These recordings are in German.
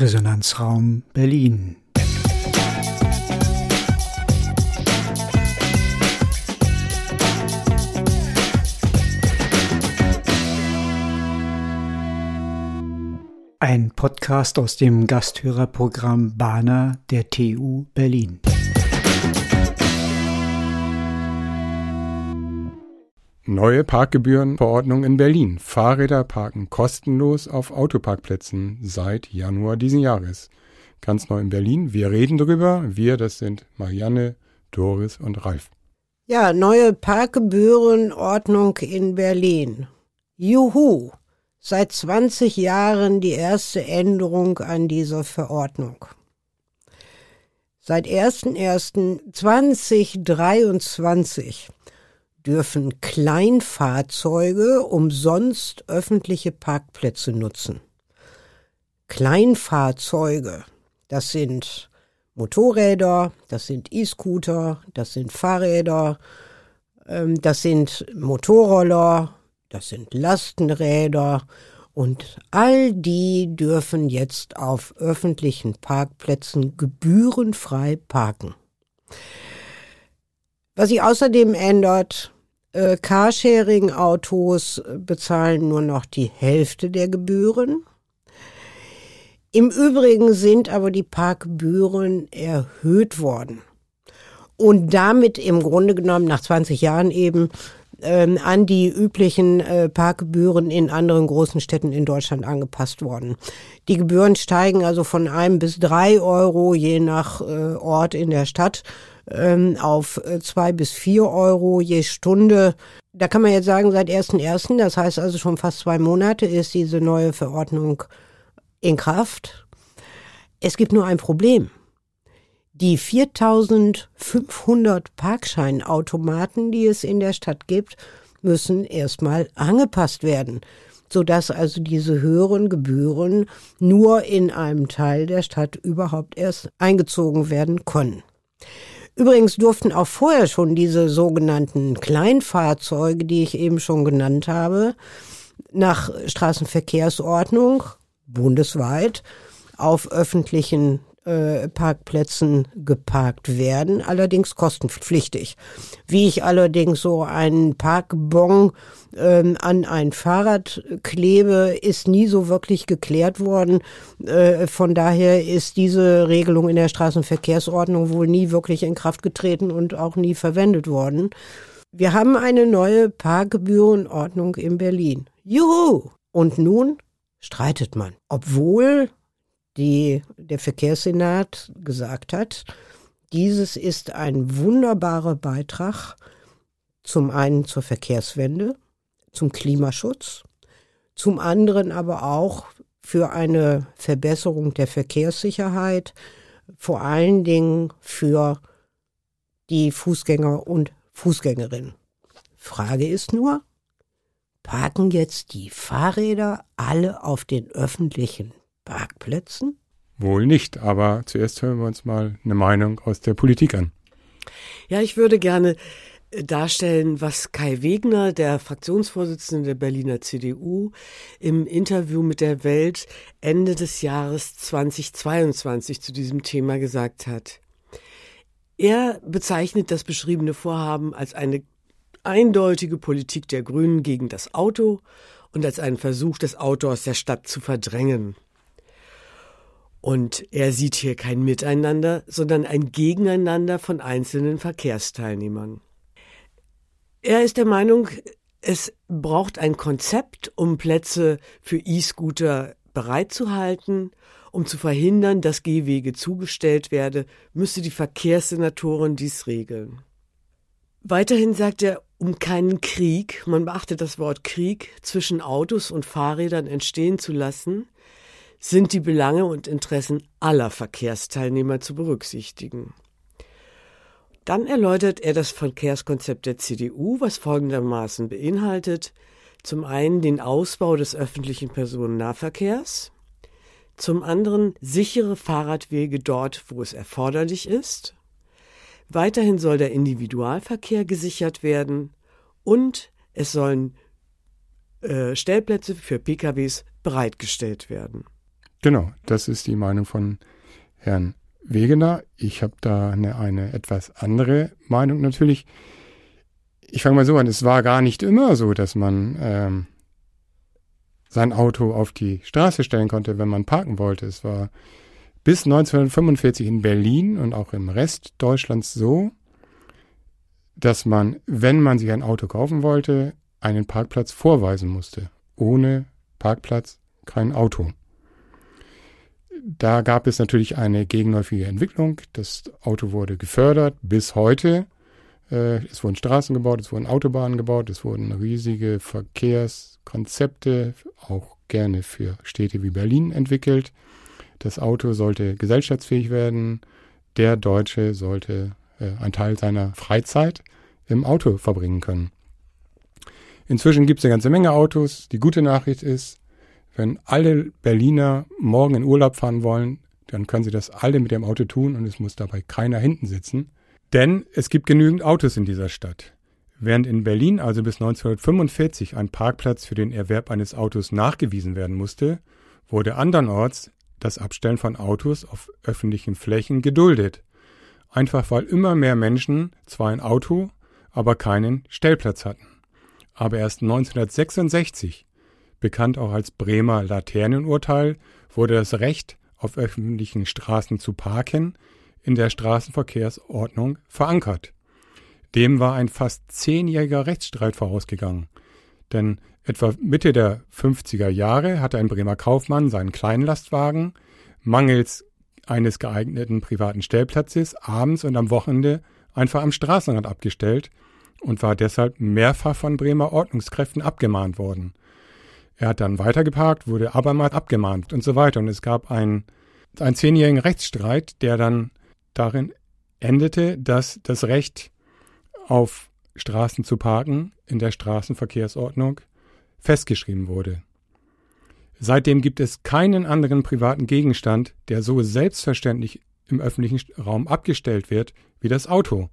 Resonanzraum Berlin. Ein Podcast aus dem Gasthörerprogramm Bahner der TU Berlin. Neue Parkgebührenverordnung in Berlin. Fahrräder parken kostenlos auf Autoparkplätzen seit Januar diesen Jahres. Ganz neu in Berlin. Wir reden drüber. Wir, das sind Marianne, Doris und Ralf. Ja, neue Parkgebührenordnung in Berlin. Juhu! Seit 20 Jahren die erste Änderung an dieser Verordnung. Seit 01.01.2023 dürfen Kleinfahrzeuge umsonst öffentliche Parkplätze nutzen. Kleinfahrzeuge, das sind Motorräder, das sind E-Scooter, das sind Fahrräder, ähm, das sind Motorroller, das sind Lastenräder und all die dürfen jetzt auf öffentlichen Parkplätzen gebührenfrei parken. Was sich außerdem ändert, äh, Carsharing-Autos bezahlen nur noch die Hälfte der Gebühren. Im Übrigen sind aber die Parkgebühren erhöht worden. Und damit im Grunde genommen nach 20 Jahren eben ähm, an die üblichen äh, Parkgebühren in anderen großen Städten in Deutschland angepasst worden. Die Gebühren steigen also von einem bis drei Euro je nach äh, Ort in der Stadt ähm, auf äh, zwei bis vier Euro je Stunde. Da kann man jetzt sagen, seit 1.1., das heißt also schon fast zwei Monate, ist diese neue Verordnung in Kraft. Es gibt nur ein Problem. Die 4500 Parkscheinautomaten, die es in der Stadt gibt, müssen erstmal angepasst werden, sodass also diese höheren Gebühren nur in einem Teil der Stadt überhaupt erst eingezogen werden können. Übrigens durften auch vorher schon diese sogenannten Kleinfahrzeuge, die ich eben schon genannt habe, nach Straßenverkehrsordnung bundesweit auf öffentlichen äh, Parkplätzen geparkt werden, allerdings kostenpflichtig. Wie ich allerdings so einen Parkbon ähm, an ein Fahrrad klebe, ist nie so wirklich geklärt worden. Äh, von daher ist diese Regelung in der Straßenverkehrsordnung wohl nie wirklich in Kraft getreten und auch nie verwendet worden. Wir haben eine neue Parkgebührenordnung in Berlin. Juhu! Und nun streitet man. Obwohl die der Verkehrssenat gesagt hat, dieses ist ein wunderbarer Beitrag zum einen zur Verkehrswende, zum Klimaschutz, zum anderen aber auch für eine Verbesserung der Verkehrssicherheit, vor allen Dingen für die Fußgänger und Fußgängerinnen. Frage ist nur, parken jetzt die Fahrräder alle auf den öffentlichen Parkplätzen? Wohl nicht, aber zuerst hören wir uns mal eine Meinung aus der Politik an. Ja, ich würde gerne äh, darstellen, was Kai Wegner, der Fraktionsvorsitzende der Berliner CDU, im Interview mit der Welt Ende des Jahres 2022 zu diesem Thema gesagt hat. Er bezeichnet das beschriebene Vorhaben als eine eindeutige Politik der Grünen gegen das Auto und als einen Versuch, das Auto aus der Stadt zu verdrängen. Und er sieht hier kein Miteinander, sondern ein Gegeneinander von einzelnen Verkehrsteilnehmern. Er ist der Meinung, es braucht ein Konzept, um Plätze für E-Scooter bereitzuhalten. Um zu verhindern, dass Gehwege zugestellt werde, müsse die Verkehrssenatorin dies regeln. Weiterhin sagt er, um keinen Krieg, man beachtet das Wort Krieg, zwischen Autos und Fahrrädern entstehen zu lassen, sind die Belange und Interessen aller Verkehrsteilnehmer zu berücksichtigen. Dann erläutert er das Verkehrskonzept der CDU, was folgendermaßen beinhaltet zum einen den Ausbau des öffentlichen Personennahverkehrs, zum anderen sichere Fahrradwege dort, wo es erforderlich ist, weiterhin soll der Individualverkehr gesichert werden und es sollen äh, Stellplätze für PKWs bereitgestellt werden. Genau, das ist die Meinung von Herrn Wegener. Ich habe da eine, eine etwas andere Meinung natürlich. Ich fange mal so an, es war gar nicht immer so, dass man ähm, sein Auto auf die Straße stellen konnte, wenn man parken wollte. Es war bis 1945 in Berlin und auch im Rest Deutschlands so, dass man, wenn man sich ein Auto kaufen wollte, einen Parkplatz vorweisen musste. Ohne Parkplatz kein Auto. Da gab es natürlich eine gegenläufige Entwicklung. Das Auto wurde gefördert bis heute. Äh, es wurden Straßen gebaut, es wurden Autobahnen gebaut, es wurden riesige Verkehrskonzepte, auch gerne für Städte wie Berlin entwickelt. Das Auto sollte gesellschaftsfähig werden. Der Deutsche sollte äh, einen Teil seiner Freizeit im Auto verbringen können. Inzwischen gibt es eine ganze Menge Autos. Die gute Nachricht ist, wenn alle Berliner morgen in Urlaub fahren wollen, dann können sie das alle mit dem Auto tun und es muss dabei keiner hinten sitzen. Denn es gibt genügend Autos in dieser Stadt. Während in Berlin also bis 1945 ein Parkplatz für den Erwerb eines Autos nachgewiesen werden musste, wurde andernorts das Abstellen von Autos auf öffentlichen Flächen geduldet. Einfach weil immer mehr Menschen zwar ein Auto, aber keinen Stellplatz hatten. Aber erst 1966, bekannt auch als Bremer Laternenurteil, wurde das Recht, auf öffentlichen Straßen zu parken, in der Straßenverkehrsordnung verankert. Dem war ein fast zehnjähriger Rechtsstreit vorausgegangen. Denn etwa Mitte der 50er Jahre hatte ein Bremer Kaufmann seinen Kleinlastwagen mangels eines geeigneten privaten Stellplatzes abends und am Wochenende einfach am Straßenrand abgestellt und war deshalb mehrfach von Bremer Ordnungskräften abgemahnt worden. Er hat dann weitergeparkt, wurde abermals abgemahnt und so weiter. Und es gab einen, einen zehnjährigen Rechtsstreit, der dann darin endete, dass das Recht auf Straßen zu parken in der Straßenverkehrsordnung festgeschrieben wurde. Seitdem gibt es keinen anderen privaten Gegenstand, der so selbstverständlich im öffentlichen Raum abgestellt wird wie das Auto.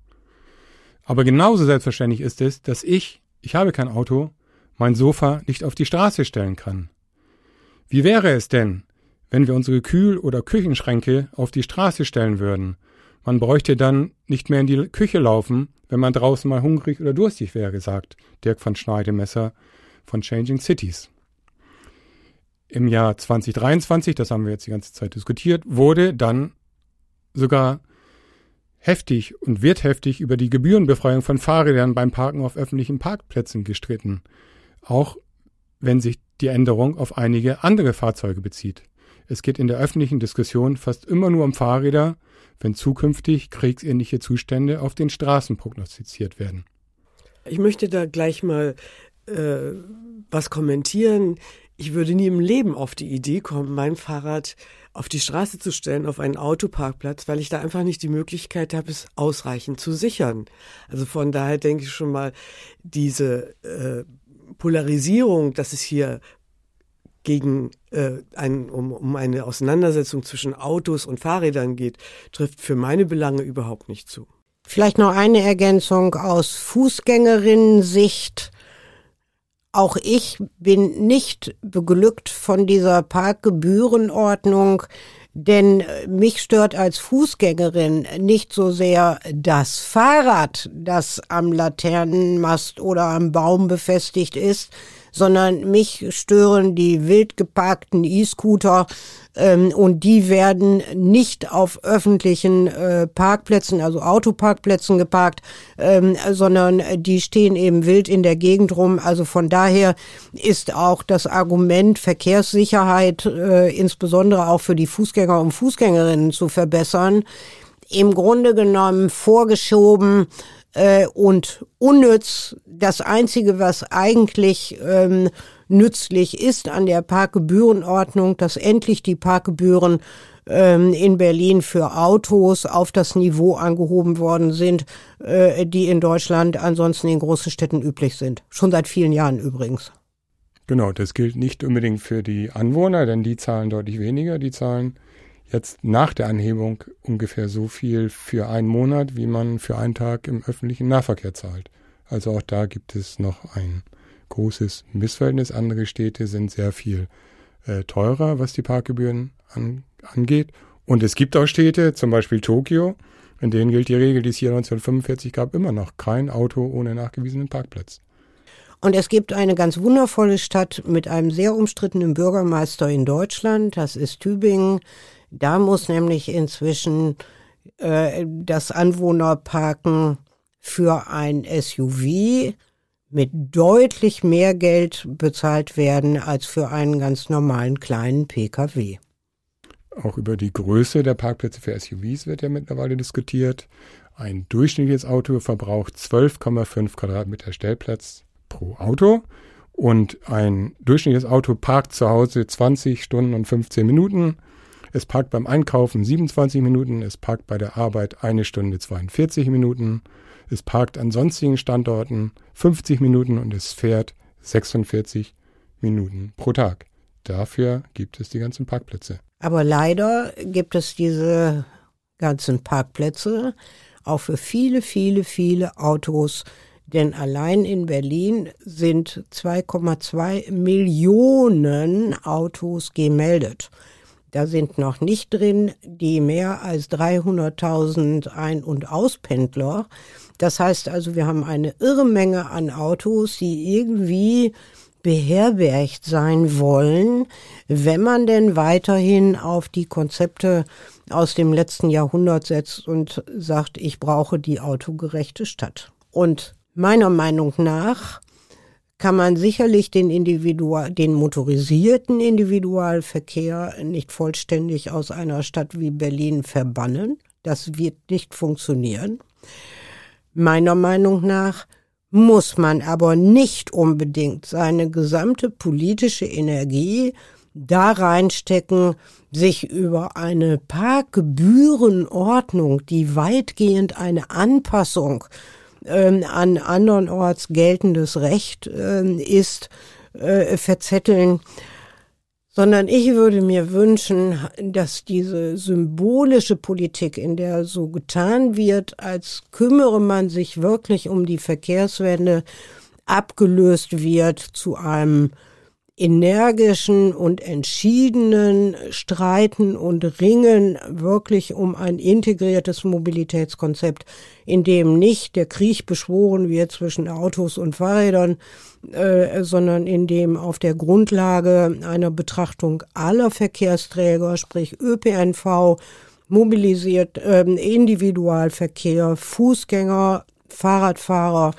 Aber genauso selbstverständlich ist es, dass ich, ich habe kein Auto, mein Sofa nicht auf die Straße stellen kann. Wie wäre es denn, wenn wir unsere Kühl- oder Küchenschränke auf die Straße stellen würden? Man bräuchte dann nicht mehr in die Küche laufen, wenn man draußen mal hungrig oder durstig wäre, sagt Dirk von Schneidemesser von Changing Cities. Im Jahr 2023, das haben wir jetzt die ganze Zeit diskutiert, wurde dann sogar heftig und wird heftig über die Gebührenbefreiung von Fahrrädern beim Parken auf öffentlichen Parkplätzen gestritten, auch wenn sich die Änderung auf einige andere Fahrzeuge bezieht. Es geht in der öffentlichen Diskussion fast immer nur um Fahrräder, wenn zukünftig kriegsähnliche Zustände auf den Straßen prognostiziert werden. Ich möchte da gleich mal äh, was kommentieren. Ich würde nie im Leben auf die Idee kommen, mein Fahrrad auf die Straße zu stellen, auf einen Autoparkplatz, weil ich da einfach nicht die Möglichkeit habe, es ausreichend zu sichern. Also von daher denke ich schon mal, diese äh, Polarisierung, dass es hier gegen äh, ein, um, um eine Auseinandersetzung zwischen Autos und Fahrrädern geht, trifft für meine Belange überhaupt nicht zu. Vielleicht noch eine Ergänzung aus Fußgängerinnen-Sicht. Auch ich bin nicht beglückt von dieser Parkgebührenordnung, denn mich stört als Fußgängerin nicht so sehr das Fahrrad, das am Laternenmast oder am Baum befestigt ist, sondern mich stören die wild geparkten E-Scooter ähm, und die werden nicht auf öffentlichen äh, Parkplätzen, also Autoparkplätzen geparkt, ähm, sondern die stehen eben wild in der Gegend rum. Also von daher ist auch das Argument Verkehrssicherheit, äh, insbesondere auch für die Fußgänger und Fußgängerinnen zu verbessern, im Grunde genommen vorgeschoben äh, und unnütz. Das Einzige, was eigentlich ähm, nützlich ist an der Parkgebührenordnung, dass endlich die Parkgebühren ähm, in Berlin für Autos auf das Niveau angehoben worden sind, äh, die in Deutschland ansonsten in großen Städten üblich sind. Schon seit vielen Jahren übrigens. Genau, das gilt nicht unbedingt für die Anwohner, denn die zahlen deutlich weniger. Die zahlen jetzt nach der Anhebung ungefähr so viel für einen Monat, wie man für einen Tag im öffentlichen Nahverkehr zahlt. Also auch da gibt es noch ein großes Missverhältnis. Andere Städte sind sehr viel äh, teurer, was die Parkgebühren an, angeht. Und es gibt auch Städte, zum Beispiel Tokio, in denen gilt die Regel, die es hier 1945 gab, immer noch kein Auto ohne nachgewiesenen Parkplatz. Und es gibt eine ganz wundervolle Stadt mit einem sehr umstrittenen Bürgermeister in Deutschland, das ist Tübingen. Da muss nämlich inzwischen äh, das Anwohnerparken für ein SUV mit deutlich mehr Geld bezahlt werden als für einen ganz normalen kleinen Pkw. Auch über die Größe der Parkplätze für SUVs wird ja mittlerweile diskutiert. Ein durchschnittliches Auto verbraucht 12,5 Quadratmeter Stellplatz pro Auto und ein durchschnittliches Auto parkt zu Hause 20 Stunden und 15 Minuten. Es parkt beim Einkaufen 27 Minuten, es parkt bei der Arbeit eine Stunde 42 Minuten, es parkt an sonstigen Standorten 50 Minuten und es fährt 46 Minuten pro Tag. Dafür gibt es die ganzen Parkplätze. Aber leider gibt es diese ganzen Parkplätze auch für viele, viele, viele Autos, denn allein in Berlin sind 2,2 Millionen Autos gemeldet. Da sind noch nicht drin die mehr als 300.000 Ein- und Auspendler. Das heißt also, wir haben eine irre Menge an Autos, die irgendwie beherbergt sein wollen, wenn man denn weiterhin auf die Konzepte aus dem letzten Jahrhundert setzt und sagt, ich brauche die autogerechte Stadt. Und Meiner Meinung nach kann man sicherlich den, Individual, den motorisierten Individualverkehr nicht vollständig aus einer Stadt wie Berlin verbannen. Das wird nicht funktionieren. Meiner Meinung nach muss man aber nicht unbedingt seine gesamte politische Energie da reinstecken, sich über eine Parkgebührenordnung, die weitgehend eine Anpassung ähm, an andernorts geltendes Recht äh, ist, äh, verzetteln, sondern ich würde mir wünschen, dass diese symbolische Politik, in der so getan wird, als kümmere man sich wirklich um die Verkehrswende, abgelöst wird zu einem energischen und entschiedenen Streiten und Ringen wirklich um ein integriertes Mobilitätskonzept, in dem nicht der Krieg beschworen wird zwischen Autos und Fahrrädern, äh, sondern in dem auf der Grundlage einer Betrachtung aller Verkehrsträger, sprich ÖPNV, mobilisiert äh, Individualverkehr, Fußgänger, Fahrradfahrer,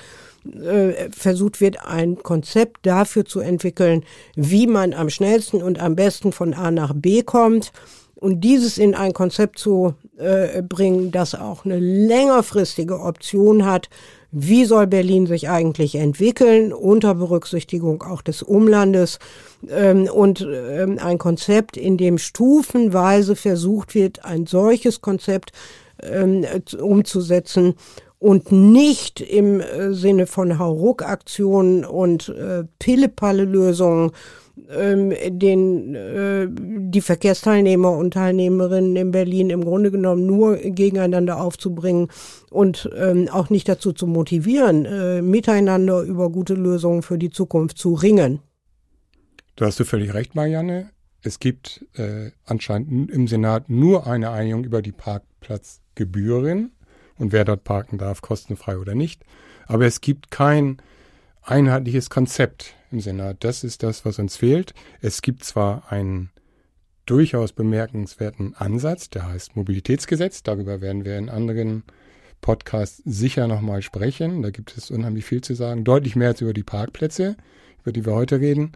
äh, versucht wird, ein Konzept dafür zu entwickeln, wie man am schnellsten und am besten von A nach B kommt und dieses in ein Konzept zu äh, bringen, das auch eine längerfristige Option hat, wie soll Berlin sich eigentlich entwickeln, unter Berücksichtigung auch des Umlandes? Ähm, und ähm, ein Konzept, in dem stufenweise versucht wird, ein solches Konzept ähm, umzusetzen und nicht im äh, Sinne von Hauruck-Aktionen und äh, Pille-Palle-Lösungen ähm, den äh, die Verkehrsteilnehmer und Teilnehmerinnen in Berlin im Grunde genommen nur gegeneinander aufzubringen und ähm, auch nicht dazu zu motivieren, äh, miteinander über gute Lösungen für die Zukunft zu ringen. Da hast du völlig recht, Marianne. Es gibt äh, anscheinend im Senat nur eine Einigung über die Parkplatzgebühren und wer dort parken darf, kostenfrei oder nicht. Aber es gibt kein einheitliches Konzept im Senat. Das ist das, was uns fehlt. Es gibt zwar einen durchaus bemerkenswerten Ansatz, der heißt Mobilitätsgesetz. Darüber werden wir in anderen Podcasts sicher nochmal sprechen. Da gibt es unheimlich viel zu sagen. Deutlich mehr als über die Parkplätze, über die wir heute reden.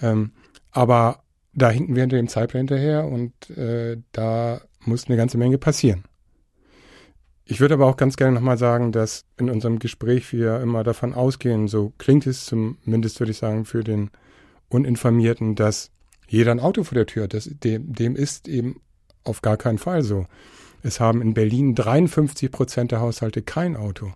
Ähm, aber da hinken wir hinter dem Zeitplan hinterher und äh, da muss eine ganze Menge passieren. Ich würde aber auch ganz gerne nochmal sagen, dass in unserem Gespräch wir immer davon ausgehen, so klingt es zumindest, würde ich sagen, für den Uninformierten, dass jeder ein Auto vor der Tür hat. Das, dem, dem ist eben auf gar keinen Fall so. Es haben in Berlin 53 Prozent der Haushalte kein Auto.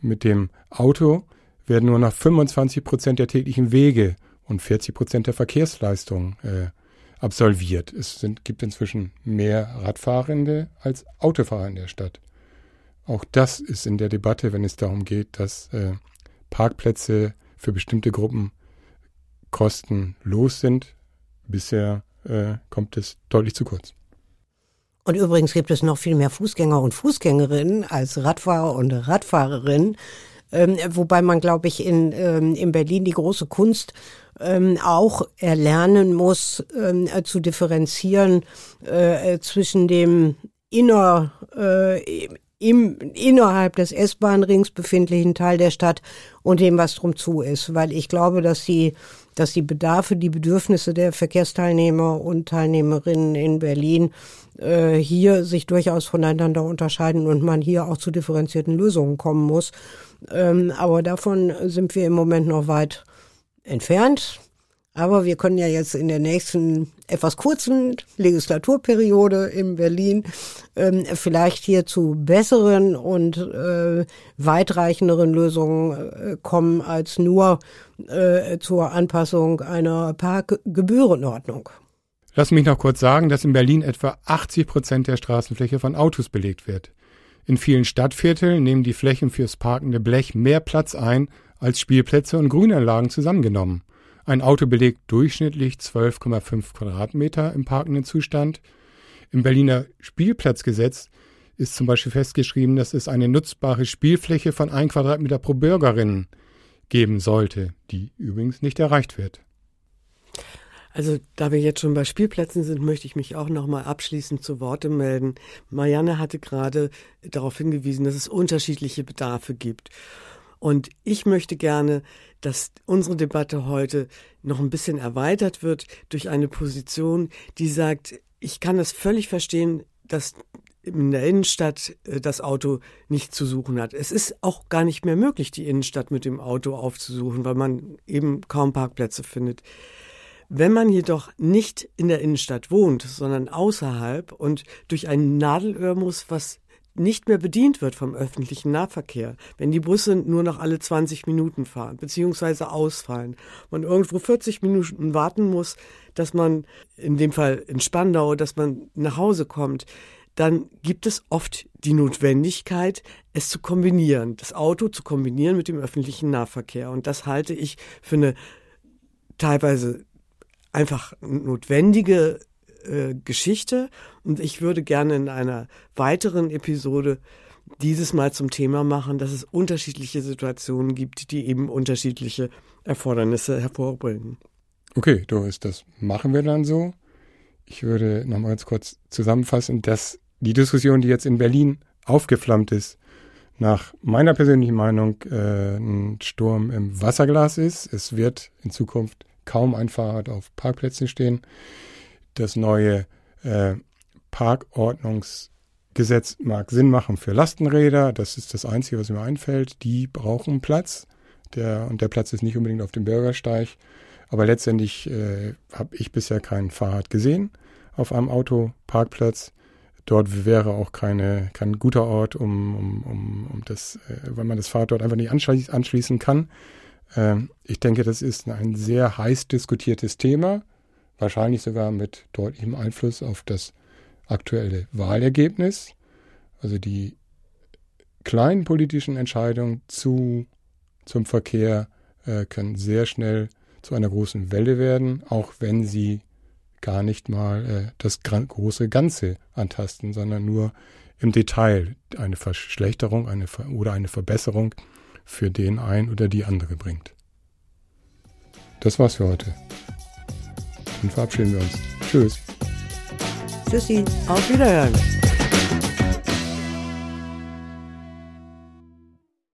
Mit dem Auto werden nur noch 25 Prozent der täglichen Wege und 40 Prozent der Verkehrsleistungen äh, absolviert. Es sind, gibt inzwischen mehr Radfahrende als Autofahrer in der Stadt. Auch das ist in der Debatte, wenn es darum geht, dass äh, Parkplätze für bestimmte Gruppen kostenlos sind, bisher äh, kommt es deutlich zu kurz. Und übrigens gibt es noch viel mehr Fußgänger und Fußgängerinnen als Radfahrer und Radfahrerinnen. Ähm, wobei man, glaube ich, in, ähm, in Berlin die große Kunst ähm, auch erlernen muss, ähm, äh, zu differenzieren äh, zwischen dem inner, äh, im innerhalb des S-Bahn-Rings befindlichen Teil der Stadt und dem, was drum zu ist. Weil ich glaube, dass die, dass die Bedarfe, die Bedürfnisse der Verkehrsteilnehmer und Teilnehmerinnen in Berlin äh, hier sich durchaus voneinander unterscheiden und man hier auch zu differenzierten Lösungen kommen muss. Ähm, aber davon sind wir im Moment noch weit entfernt. Aber wir können ja jetzt in der nächsten etwas kurzen Legislaturperiode in Berlin ähm, vielleicht hier zu besseren und äh, weitreichenderen Lösungen äh, kommen als nur äh, zur Anpassung einer Parkgebührenordnung. Lass mich noch kurz sagen, dass in Berlin etwa 80 Prozent der Straßenfläche von Autos belegt wird. In vielen Stadtvierteln nehmen die Flächen fürs parkende Blech mehr Platz ein als Spielplätze und Grünanlagen zusammengenommen. Ein Auto belegt durchschnittlich 12,5 Quadratmeter im parkenden Zustand. Im Berliner Spielplatzgesetz ist zum Beispiel festgeschrieben, dass es eine nutzbare Spielfläche von 1 Quadratmeter pro Bürgerin geben sollte, die übrigens nicht erreicht wird. Also, da wir jetzt schon bei Spielplätzen sind, möchte ich mich auch nochmal abschließend zu Worte melden. Marianne hatte gerade darauf hingewiesen, dass es unterschiedliche Bedarfe gibt. Und ich möchte gerne, dass unsere Debatte heute noch ein bisschen erweitert wird durch eine Position, die sagt, ich kann das völlig verstehen, dass in der Innenstadt äh, das Auto nicht zu suchen hat. Es ist auch gar nicht mehr möglich, die Innenstadt mit dem Auto aufzusuchen, weil man eben kaum Parkplätze findet. Wenn man jedoch nicht in der Innenstadt wohnt, sondern außerhalb und durch ein Nadelöhr muss, was nicht mehr bedient wird vom öffentlichen Nahverkehr, wenn die Busse nur noch alle 20 Minuten fahren, beziehungsweise ausfallen, man irgendwo 40 Minuten warten muss, dass man, in dem Fall in Spandau, dass man nach Hause kommt, dann gibt es oft die Notwendigkeit, es zu kombinieren, das Auto zu kombinieren mit dem öffentlichen Nahverkehr. Und das halte ich für eine teilweise einfach notwendige äh, Geschichte und ich würde gerne in einer weiteren Episode dieses Mal zum Thema machen, dass es unterschiedliche Situationen gibt, die eben unterschiedliche Erfordernisse hervorbringen. Okay, Doris, das machen wir dann so. Ich würde noch mal ganz kurz zusammenfassen, dass die Diskussion, die jetzt in Berlin aufgeflammt ist, nach meiner persönlichen Meinung äh, ein Sturm im Wasserglas ist. Es wird in Zukunft kaum ein Fahrrad auf Parkplätzen stehen das neue äh, Parkordnungsgesetz mag Sinn machen für Lastenräder. Das ist das Einzige, was mir einfällt. Die brauchen Platz. Der, und der Platz ist nicht unbedingt auf dem Bürgersteig. Aber letztendlich äh, habe ich bisher kein Fahrrad gesehen auf einem Autoparkplatz. Dort wäre auch keine, kein guter Ort, um, um, um, um das, äh, weil man das Fahrrad dort einfach nicht anschließ, anschließen kann. Ähm, ich denke, das ist ein sehr heiß diskutiertes Thema wahrscheinlich sogar mit deutlichem Einfluss auf das aktuelle Wahlergebnis. Also die kleinen politischen Entscheidungen zu, zum Verkehr äh, können sehr schnell zu einer großen Welle werden, auch wenn sie gar nicht mal äh, das große Ganze antasten, sondern nur im Detail eine Verschlechterung eine Ver oder eine Verbesserung für den ein oder die andere bringt. Das war's für heute. Dann verabschieden wir uns. Tschüss. Tschüssi. Auf Wiederhören.